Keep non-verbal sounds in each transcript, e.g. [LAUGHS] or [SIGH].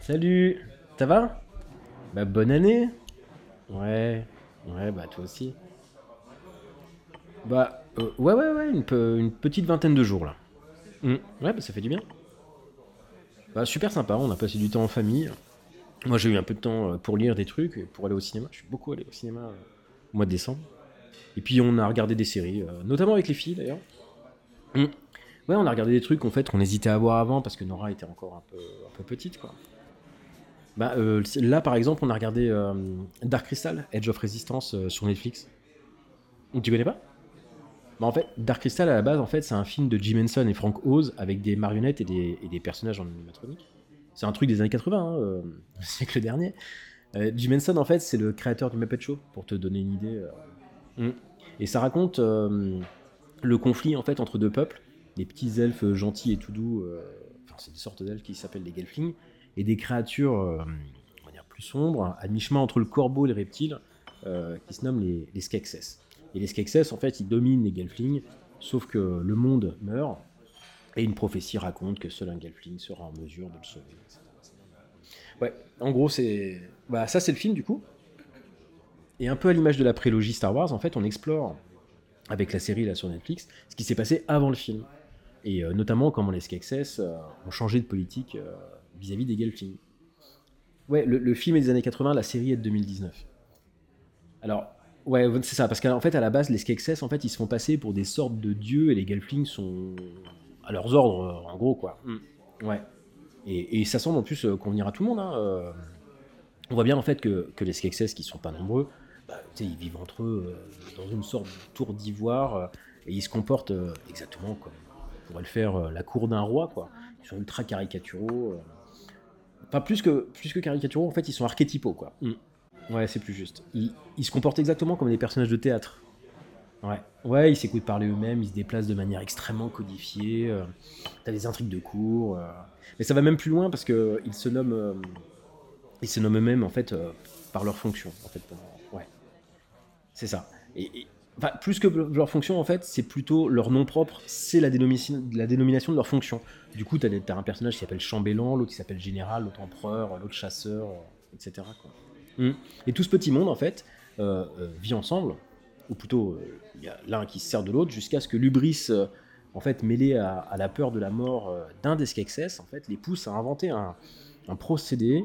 Salut, ça va? Bah bonne année Ouais, ouais, bah toi aussi. Bah euh, ouais, ouais, ouais, une, pe- une petite vingtaine de jours là. Hmm, Ouais, bah ça fait du bien. Bah super sympa, on a passé du temps en famille. Moi j'ai eu un peu de temps euh, pour lire des trucs, et pour aller au cinéma. Je suis beaucoup allé au cinéma euh, au mois de décembre. Et puis on a regardé des séries, euh, notamment avec les filles d'ailleurs. Hmm. Ouais, on a regardé des trucs en fait qu'on hésitait à voir avant parce que Nora était encore un peu, un peu petite quoi. Bah, euh, là, par exemple, on a regardé euh, Dark Crystal, Edge of Resistance sur Netflix. Tu connais pas? Bah, En fait, Dark Crystal, à la base, en fait, c'est un film de Jim Henson et Frank Oz avec des marionnettes et des, et des personnages en animatronique. C'est un truc des années 80, hein, euh, [LAUGHS] le siècle dernier. Jim Henson, en fait, c'est le créateur du Muppet Show, pour te donner une idée. Euh. Mm. Et ça raconte euh, le conflit, en fait, entre deux peuples, des petits elfes gentils et tout doux, euh, enfin, c'est des sortes d'elfes qui s'appellent des Gelflings, et des créatures euh, on plus sombres, à mi-chemin entre le corbeau et le reptile, euh, qui se nomment les, les. Et les Skeksis, en fait, ils dominent les Gelflings, sauf que le monde meurt, et une prophétie raconte que seul un Gelfling sera en mesure de le sauver. etc. Ouais, en gros, c'est. Bah, ça, c'est le film, du coup. Et un peu à l'image de la prélogie Star Wars, en fait, on explore, avec la série là sur Netflix, ce qui s'est passé avant le film. Et euh, notamment comment les Skeksis euh, ont changé de politique euh, vis-à-vis des Gelflings. Ouais, le, le film est des années 80, la série est de 2019. Alors, ouais, c'est ça, parce qu'en fait, à la base, les Skeksis, en fait, ils se font passer pour des sortes de dieux et les Gelflings sont à leurs ordres, en gros, quoi. Ouais. Et, et ça semble en plus convenir à tout le monde. hein. On voit bien en fait que, que les Skeksis, qui sont pas nombreux, bah, ils vivent entre eux euh, dans une sorte de tour d'ivoire euh, et ils se comportent euh, exactement comme pourrait le faire la cour d'un roi, quoi. Ils sont ultra caricaturaux. Enfin, plus que, plus que caricaturaux, en fait, ils sont archétypaux, quoi. Ouais, c'est plus juste. Ils, ils se comportent exactement comme des personnages de théâtre. Ouais, ouais ils s'écoutent parler eux-mêmes, ils se déplacent de manière extrêmement codifiée. euh, T'as des intrigues de cours. euh. Mais ça va même plus loin parce que ils se nomment, euh, ils se nomment eux-mêmes en fait par leur fonction. En fait, c'est ça. Et, et- enfin, plus que leur fonction en fait, c'est plutôt leur nom propre. C'est la, dénomination- la dénomination de leur fonction. Du coup, des- t'as un personnage qui s'appelle chambellan, l'autre qui s'appelle général, l'autre empereur, l'autre chasseur, euh, etc. quoi. Mm. Et tout ce petit monde en fait euh, euh, vit ensemble, ou plutôt euh, il y a l'un qui se sert de l'autre jusqu'à ce que l'ubris en fait mêlé à, à la peur de la mort d'un des Skeksis en fait les pousse à inventer un, un procédé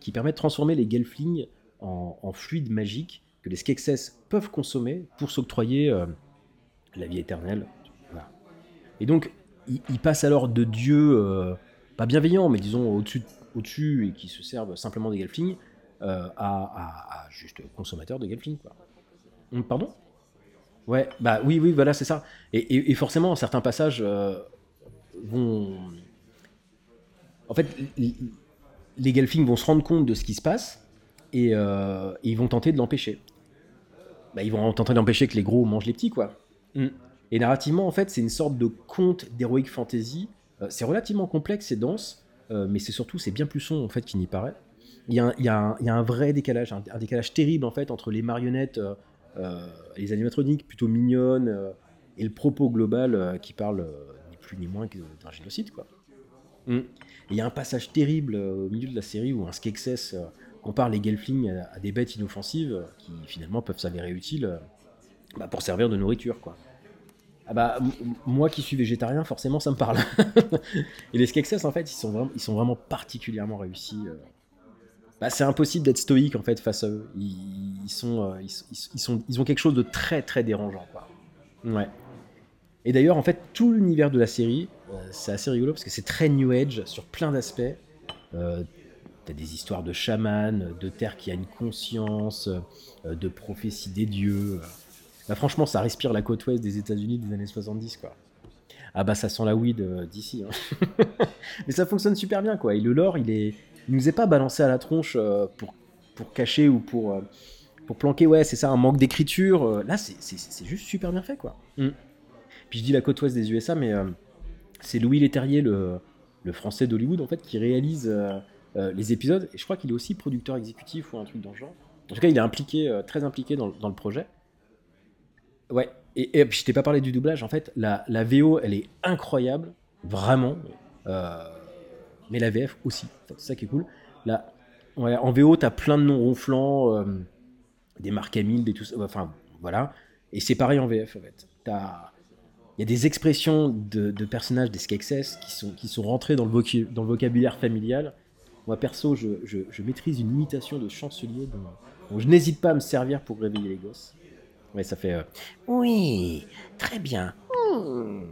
qui permet de transformer les Gelflings en, en fluide magique que les Skeksis peuvent consommer pour s'octroyer euh, la vie éternelle. Et donc ils, passent alors de dieux euh, pas bienveillants mais disons au-dessus et qui se servent simplement des Gelflings euh, à, juste consommateurs de Gelflings. Hum, Pardon? Ouais, bah oui, oui, voilà, c'est ça. Et, forcément, certains passages vont. En fait, les Gelflings vont se rendre compte de ce qui se passe et ils vont tenter de l'empêcher. Bah, ils vont tenter d'empêcher que les gros mangent les petits, quoi. Mm. Et narrativement, en fait, c'est une sorte de conte d'heroic fantasy. Euh, c'est relativement complexe et dense, euh, mais c'est surtout, c'est bien plus sombre, en fait, qu'il n'y paraît. Il y, a un, il y a un- il y a un vrai décalage, un, un décalage terrible, en fait, entre les marionnettes. euh, les animatroniques plutôt mignonnes et le propos global qui parle ni plus ni moins que d'un génocide quoi. Mm. Et il y a un passage terrible au milieu de la série où un Skeksis compare les Gelflings à, des bêtes inoffensives qui finalement peuvent s'avérer utiles euh, bah, pour servir de nourriture quoi. Ah bah moi qui suis végétarien forcément ça me parle. [LAUGHS] et les Skeksis en fait ils sont vraiment, ils sont vraiment particulièrement réussis. euh, bah, c'est impossible d'être stoïque en fait face à eux. Ils, ils sont, euh, ils, sont, ils ont quelque chose de très très dérangeant quoi. Ouais. Et d'ailleurs en fait tout l'univers de la série, c'est assez rigolo parce que c'est très new age sur plein d'aspects. T'as des histoires de chamans, de terre qui a une conscience, euh, de prophéties des dieux. Bah, franchement, ça respire la côte ouest des États-Unis des années 70 quoi. Ah bah ça sent la weed euh, d'ici. hein. [LAUGHS] Mais ça fonctionne super bien quoi. Et le lore, il est, il nous est pas balancé à la tronche euh, pour, pour cacher ou pour, euh, pour planquer, ouais, c'est ça, un manque d'écriture. là, c'est- juste super bien fait, quoi. Mm. Puis je dis la côte ouest des USA, mais c'est Louis Leterrier, le, le français d'Hollywood, en fait, qui réalise les épisodes. Et je crois qu'il est aussi producteur exécutif ou un truc dans le genre. En tout cas, il est impliqué, euh, très impliqué dans, le projet. Ouais, et, et je t'ai pas parlé du doublage, en fait, la, la VO, elle est incroyable, vraiment. Euh, mais la VF aussi, c'est ça qui est cool. Là, ouais, en VO, t'as plein de noms ronflants, euh, des marques Hamill, des tout ça, enfin, voilà. Et c'est pareil en VF, en fait. Il y a des expressions de, personnages des Skeksis qui sont, qui sont vocu- dans le vocabulaire familial. Moi, perso, je, je- je maîtrise une imitation de chancelier dont, dont je n'hésite pas à me servir pour réveiller les gosses. Ouais, ça fait... euh, oui, très bien. Hmm.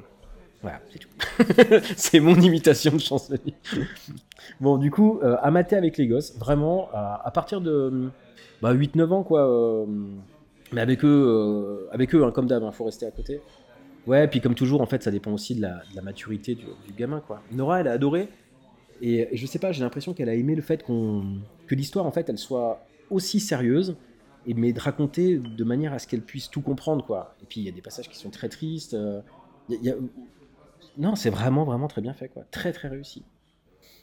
Voilà, c'est tout. [LAUGHS] c'est mon imitation de chancelier. bon, du coup, euh, à mater avec les gosses, vraiment, à, à partir de bah, 8-9 ans, quoi. euh, mais avec eux, euh, avec eux hein, comme d'hab, il faut rester à côté. Ouais, puis comme toujours, en fait, ça dépend aussi de la, de la maturité du, du gamin, quoi. Nora, elle a adoré. Et, je sais pas, j'ai l'impression qu'elle a aimé le fait qu'on que l'histoire, en fait, elle soit aussi sérieuse, et mais de raconter de manière à ce qu'elle puisse tout comprendre, quoi. Et puis, il y a des passages qui sont très tristes. euh, Non, c'est vraiment, vraiment très bien fait, quoi. Très, très réussi.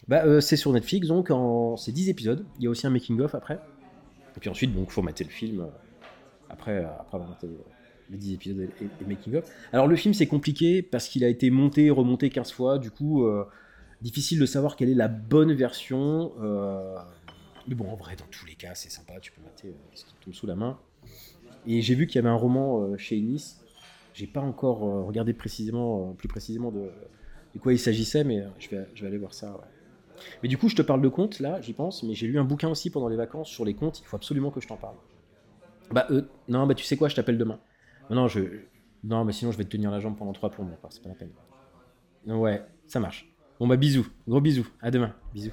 Bah, euh, c'est sur Netflix, donc en... c'est 10 épisodes. Il y a aussi un making-of après. Et puis ensuite, donc, faut mater le film euh, après, après avoir maté les 10 épisodes et, et- et making-of. Alors, le film, c'est compliqué parce qu'il a été monté remonté 15 fois. Du coup, difficile de savoir quelle est la bonne version. euh, Mais bon, en vrai, dans tous les cas, c'est sympa. Tu peux mater euh, ce qui tombe sous la main. Et j'ai vu qu'il y avait un roman euh, chez Ennis. J'ai pas encore regardé précisément, plus précisément de, de quoi il s'agissait, mais je, vais, je vais aller voir ça. Mais du coup, je te parle de contes, là, j'y pense, mais j'ai lu un bouquin aussi pendant les vacances sur les contes, il faut absolument que je t'en parle. Bah, euh, non, bah tu sais quoi, je t'appelle demain. Non, non, je... non, mais sinon je vais te tenir la jambe pendant trois plombs, c'est pas la peine. Ouais, ça marche. Bon, bah bisous, gros bisous, à demain, bisous.